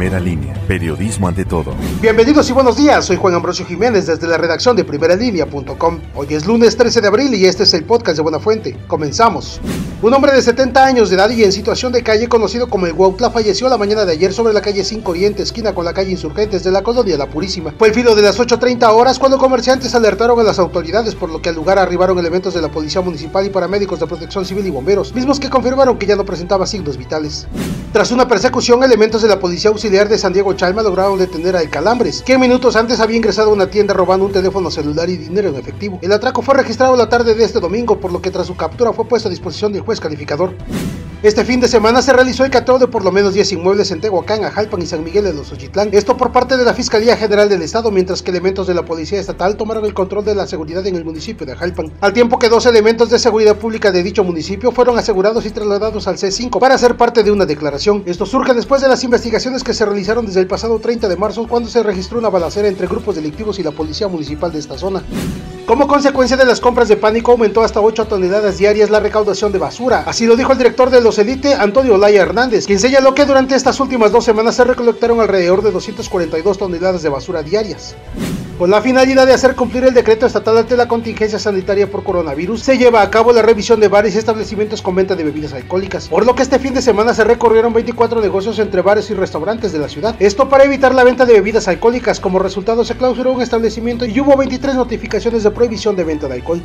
Primera línea, periodismo ante todo. Bienvenidos y buenos días, soy Juan Ambrosio Jiménez desde la redacción de primeralínea.com. Hoy es lunes 13 de abril y este es el podcast de Buena Fuente. Comenzamos. Un hombre de 70 años de edad y en situación de calle conocido como el Huautla falleció la mañana de ayer sobre la calle 5 Oriente, esquina con la calle Insurgentes de la colonia La Purísima. Fue el filo de las 8.30 horas cuando comerciantes alertaron a las autoridades por lo que al lugar arribaron elementos de la Policía Municipal y paramédicos de Protección Civil y bomberos, mismos que confirmaron que ya no presentaba signos vitales. Tras una persecución, elementos de la Policía De San Diego Chalma lograron detener a El Calambres, que minutos antes había ingresado a una tienda robando un teléfono celular y dinero en efectivo. El atraco fue registrado la tarde de este domingo, por lo que tras su captura fue puesto a disposición del juez calificador. Este fin de semana se realizó el cateo de por lo menos 10 inmuebles en Tehuacán, Ajalpan y San Miguel de los Ochitlán. Esto por parte de la Fiscalía General del Estado, mientras que elementos de la Policía Estatal tomaron el control de la seguridad en el municipio de Ajalpan. Al tiempo que dos elementos de seguridad pública de dicho municipio fueron asegurados y trasladados al C5 para ser parte de una declaración. Esto surge después de las investigaciones que se realizaron desde el pasado 30 de marzo, cuando se registró una balacera entre grupos delictivos y la Policía Municipal de esta zona. Como consecuencia de las compras de pánico, aumentó hasta 8 toneladas diarias la recaudación de basura. Así lo dijo el director de los Elite, Antonio Olaya Hernández, quien señaló que durante estas últimas dos semanas se recolectaron alrededor de 242 toneladas de basura diarias. Con la finalidad de hacer cumplir el decreto estatal ante la contingencia sanitaria por coronavirus, se lleva a cabo la revisión de bares y establecimientos con venta de bebidas alcohólicas, por lo que este fin de semana se recorrieron 24 negocios entre bares y restaurantes de la ciudad. Esto para evitar la venta de bebidas alcohólicas, como resultado se clausuró un establecimiento y hubo 23 notificaciones de prohibición de venta de alcohol.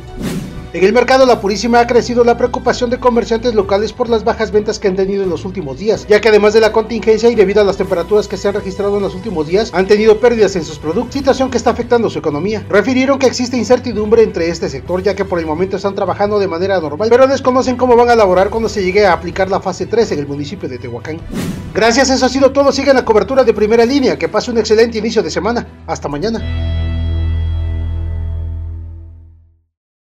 En el mercado La Purísima ha crecido la preocupación de comerciantes locales por las bajas ventas que han tenido en los últimos días, ya que además de la contingencia y debido a las temperaturas que se han registrado en los últimos días, han tenido pérdidas en sus productos, situación que está afectando su economía. Refirieron que existe incertidumbre entre este sector, ya que por el momento están trabajando de manera normal, pero desconocen cómo van a laborar cuando se llegue a aplicar la fase 3 en el municipio de Tehuacán. Gracias, eso ha sido todo. Sigan la cobertura de primera línea. Que pase un excelente inicio de semana. Hasta mañana.